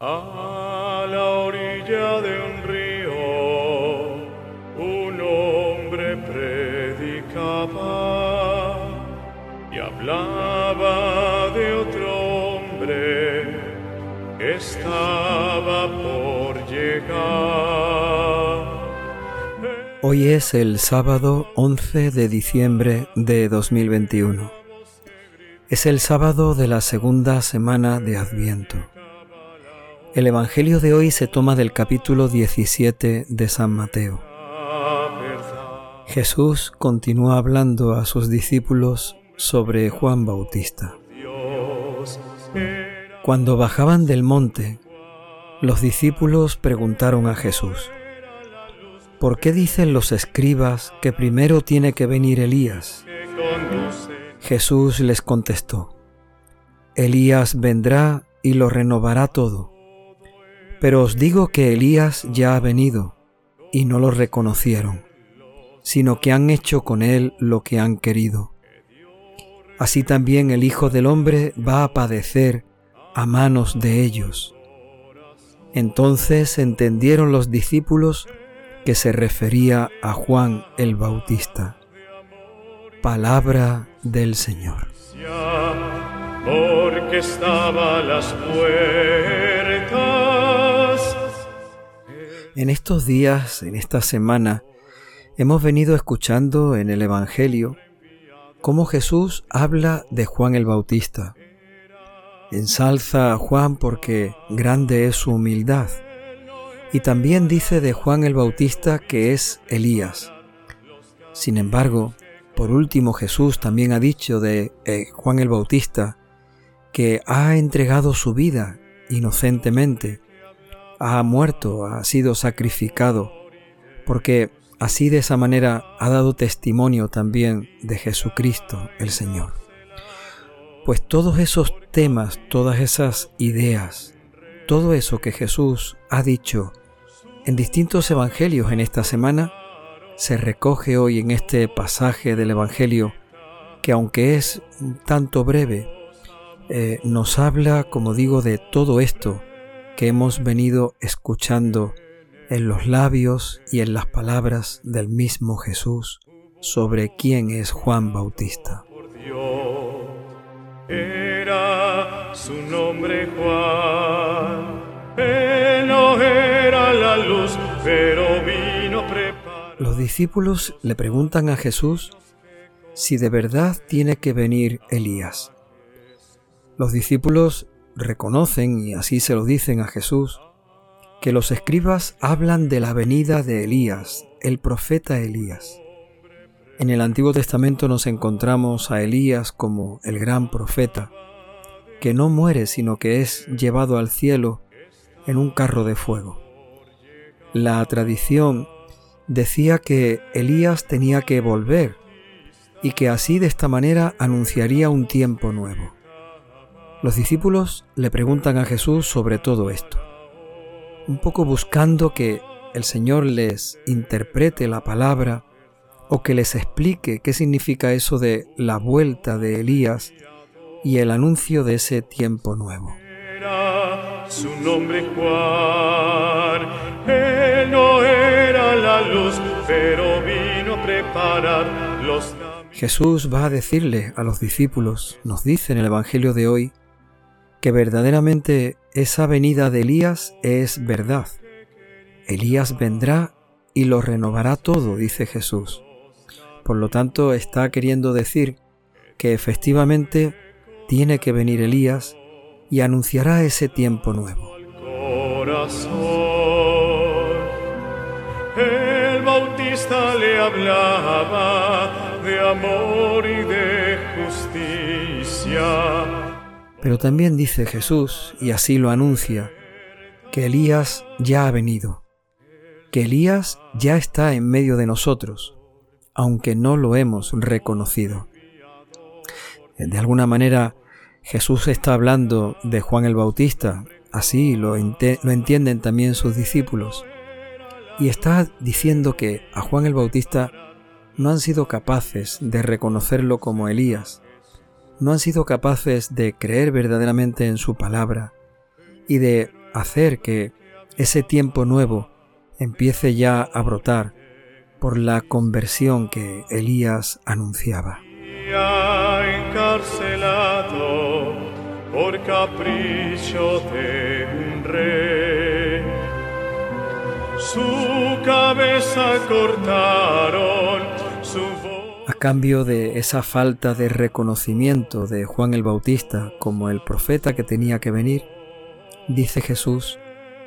A la orilla de un río, un hombre predicaba y hablaba de otro hombre que estaba por llegar. Hoy es el sábado 11 de diciembre de 2021. Es el sábado de la segunda semana de Adviento. El Evangelio de hoy se toma del capítulo 17 de San Mateo. Jesús continúa hablando a sus discípulos sobre Juan Bautista. Cuando bajaban del monte, los discípulos preguntaron a Jesús, ¿por qué dicen los escribas que primero tiene que venir Elías? Jesús les contestó, Elías vendrá y lo renovará todo. Pero os digo que Elías ya ha venido y no lo reconocieron, sino que han hecho con él lo que han querido. Así también el Hijo del Hombre va a padecer a manos de ellos. Entonces entendieron los discípulos que se refería a Juan el Bautista. Palabra del Señor. Porque estaba las puertas. En estos días, en esta semana, hemos venido escuchando en el Evangelio cómo Jesús habla de Juan el Bautista. Ensalza a Juan porque grande es su humildad. Y también dice de Juan el Bautista que es Elías. Sin embargo, por último Jesús también ha dicho de eh, Juan el Bautista que ha entregado su vida inocentemente, ha muerto, ha sido sacrificado, porque así de esa manera ha dado testimonio también de Jesucristo el Señor. Pues todos esos temas, todas esas ideas, todo eso que Jesús ha dicho en distintos evangelios en esta semana, se recoge hoy en este pasaje del Evangelio que aunque es tanto breve, eh, nos habla, como digo, de todo esto que hemos venido escuchando en los labios y en las palabras del mismo Jesús sobre quién es Juan Bautista. Era su nombre Juan, él no era la luz, pero vino preparado. Los discípulos le preguntan a Jesús si de verdad tiene que venir Elías. Los discípulos reconocen, y así se lo dicen a Jesús, que los escribas hablan de la venida de Elías, el profeta Elías. En el Antiguo Testamento nos encontramos a Elías como el gran profeta, que no muere sino que es llevado al cielo en un carro de fuego. La tradición decía que Elías tenía que volver y que así de esta manera anunciaría un tiempo nuevo. Los discípulos le preguntan a Jesús sobre todo esto, un poco buscando que el Señor les interprete la palabra o que les explique qué significa eso de la vuelta de Elías y el anuncio de ese tiempo nuevo. Su nombre Juan, él no era la luz, pero vino a preparar los Jesús va a decirle a los discípulos, nos dice en el Evangelio de hoy, que verdaderamente esa venida de Elías es verdad. Elías vendrá y lo renovará todo, dice Jesús. Por lo tanto, está queriendo decir que efectivamente tiene que venir Elías y anunciará ese tiempo nuevo. El Bautista le hablaba de amor y de justicia pero también dice Jesús, y así lo anuncia, que Elías ya ha venido, que Elías ya está en medio de nosotros, aunque no lo hemos reconocido. De alguna manera, Jesús está hablando de Juan el Bautista, así lo, lo entienden también sus discípulos, y está diciendo que a Juan el Bautista no han sido capaces de reconocerlo como Elías, no han sido capaces de creer verdaderamente en su palabra y de hacer que ese tiempo nuevo empiece ya a brotar por la conversión que Elías anunciaba. encarcelado por capricho de rey. Su cabeza cortaron, cambio de esa falta de reconocimiento de Juan el Bautista como el profeta que tenía que venir, dice Jesús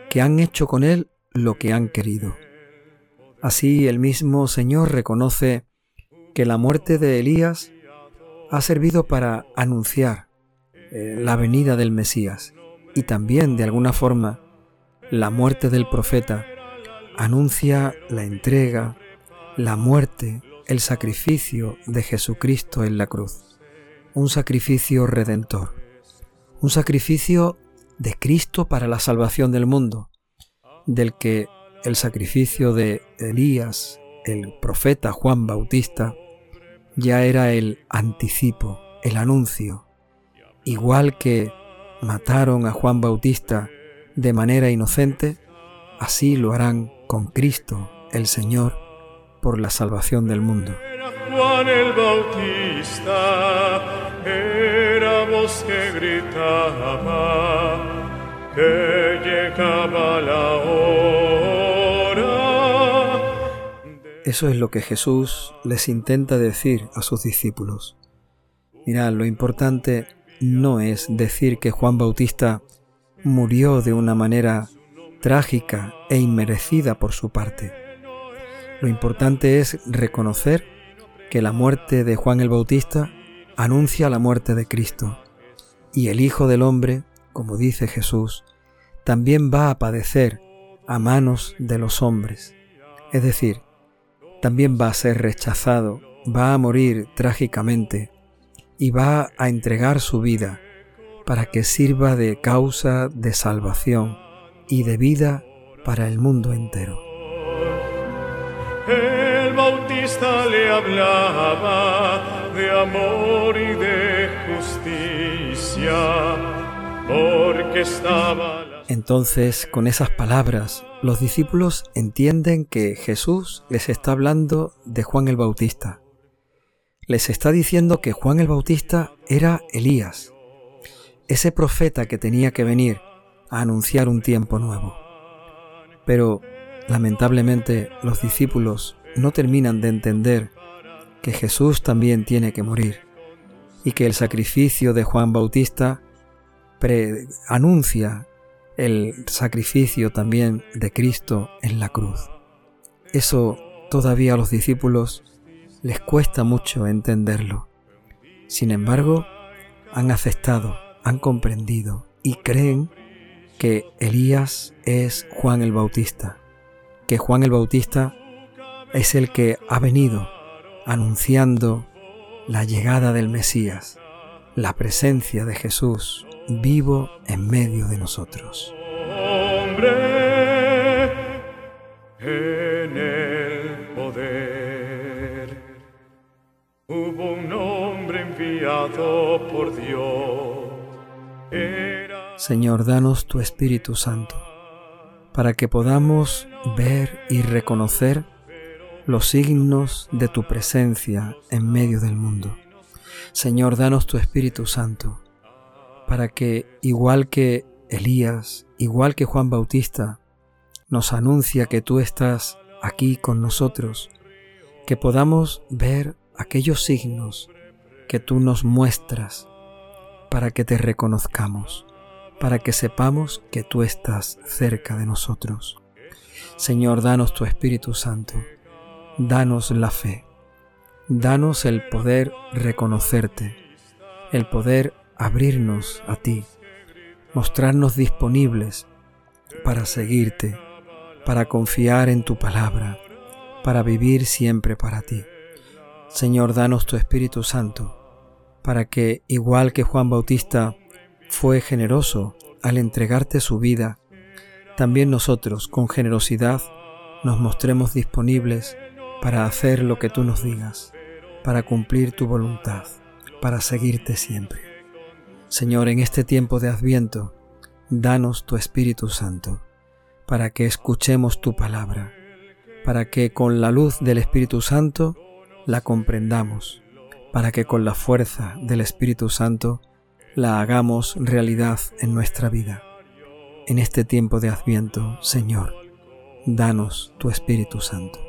que han hecho con él lo que han querido. Así el mismo Señor reconoce que la muerte de Elías ha servido para anunciar eh, la venida del Mesías y también de alguna forma la muerte del profeta anuncia la entrega, la muerte, el sacrificio de Jesucristo en la cruz. Un sacrificio redentor. Un sacrificio de Cristo para la salvación del mundo, del que el sacrificio de Elías, el profeta Juan Bautista, ya era el anticipo, el anuncio. Igual que mataron a Juan Bautista de manera inocente, así lo harán con Cristo, el Señor, por la salvación del mundo. Juan el Bautista era voz que gritaba que llegaba la hora. Eso es lo que Jesús les intenta decir a sus discípulos. Mirad, lo importante no es decir que Juan Bautista murió de una manera trágica e inmerecida por su parte. Lo importante es reconocer que la muerte de Juan el Bautista anuncia la muerte de Cristo y el Hijo del Hombre, como dice Jesús, también va a padecer a manos de los hombres. Es decir, también va a ser rechazado, va a morir trágicamente y va a entregar su vida para que sirva de causa de salvación y de vida para el mundo entero. El Bautista le hablaba de amor y de justicia, porque estaba... Entonces, con esas palabras, los discípulos entienden que Jesús les está hablando de Juan el Bautista. Les está diciendo que Juan el Bautista era Elías, ese profeta que tenía que venir a anunciar un tiempo nuevo. Pero Lamentablemente los discípulos no terminan de entender que Jesús también tiene que morir y que el sacrificio de Juan Bautista anuncia el sacrificio también de Cristo en la cruz. Eso todavía a los discípulos les cuesta mucho entenderlo. Sin embargo, han aceptado, han comprendido y creen que Elías es Juan el Bautista que Juan el Bautista es el que ha venido anunciando la llegada del Mesías, la presencia de Jesús vivo en medio de nosotros. Hombre en el poder. Hubo un hombre enviado por Dios. Señor, danos tu Espíritu Santo para que podamos ver y reconocer los signos de tu presencia en medio del mundo. Señor, danos tu Espíritu Santo, para que, igual que Elías, igual que Juan Bautista, nos anuncia que tú estás aquí con nosotros, que podamos ver aquellos signos que tú nos muestras para que te reconozcamos para que sepamos que tú estás cerca de nosotros. Señor, danos tu Espíritu Santo, danos la fe, danos el poder reconocerte, el poder abrirnos a ti, mostrarnos disponibles para seguirte, para confiar en tu palabra, para vivir siempre para ti. Señor, danos tu Espíritu Santo, para que, igual que Juan Bautista fue generoso al entregarte su vida, también nosotros con generosidad nos mostremos disponibles para hacer lo que tú nos digas, para cumplir tu voluntad, para seguirte siempre. Señor, en este tiempo de adviento, danos tu Espíritu Santo, para que escuchemos tu palabra, para que con la luz del Espíritu Santo la comprendamos, para que con la fuerza del Espíritu Santo la hagamos realidad en nuestra vida. En este tiempo de Adviento, Señor, danos tu Espíritu Santo.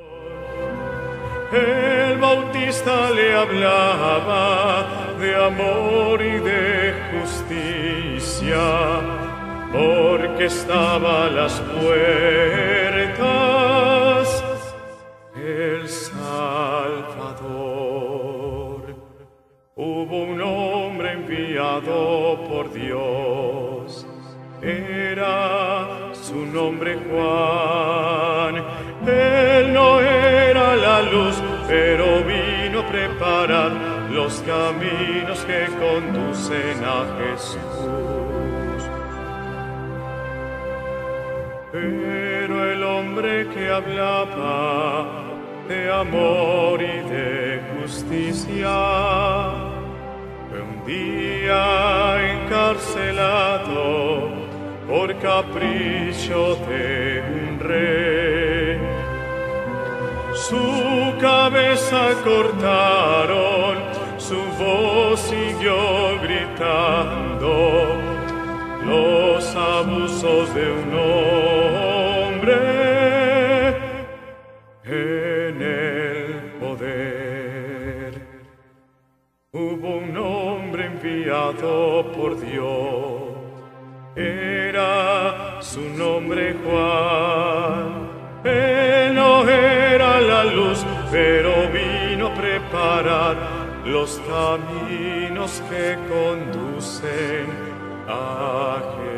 El Bautista le hablaba de amor y de justicia, porque estaba a las puertas el Salvador. Hubo un hombre enviado por Dios, era su nombre Juan. Él no era la luz, pero vino a preparar los caminos que conducen a Jesús. Pero el hombre que hablaba de amor y de justicia, día encarcelado por capricho de un rey. Su cabeza cortaron, su voz siguió gritando los abusos de un hombre por Dios, era su nombre Juan. Él no era la luz, pero vino a preparar los caminos que conducen a Jesús.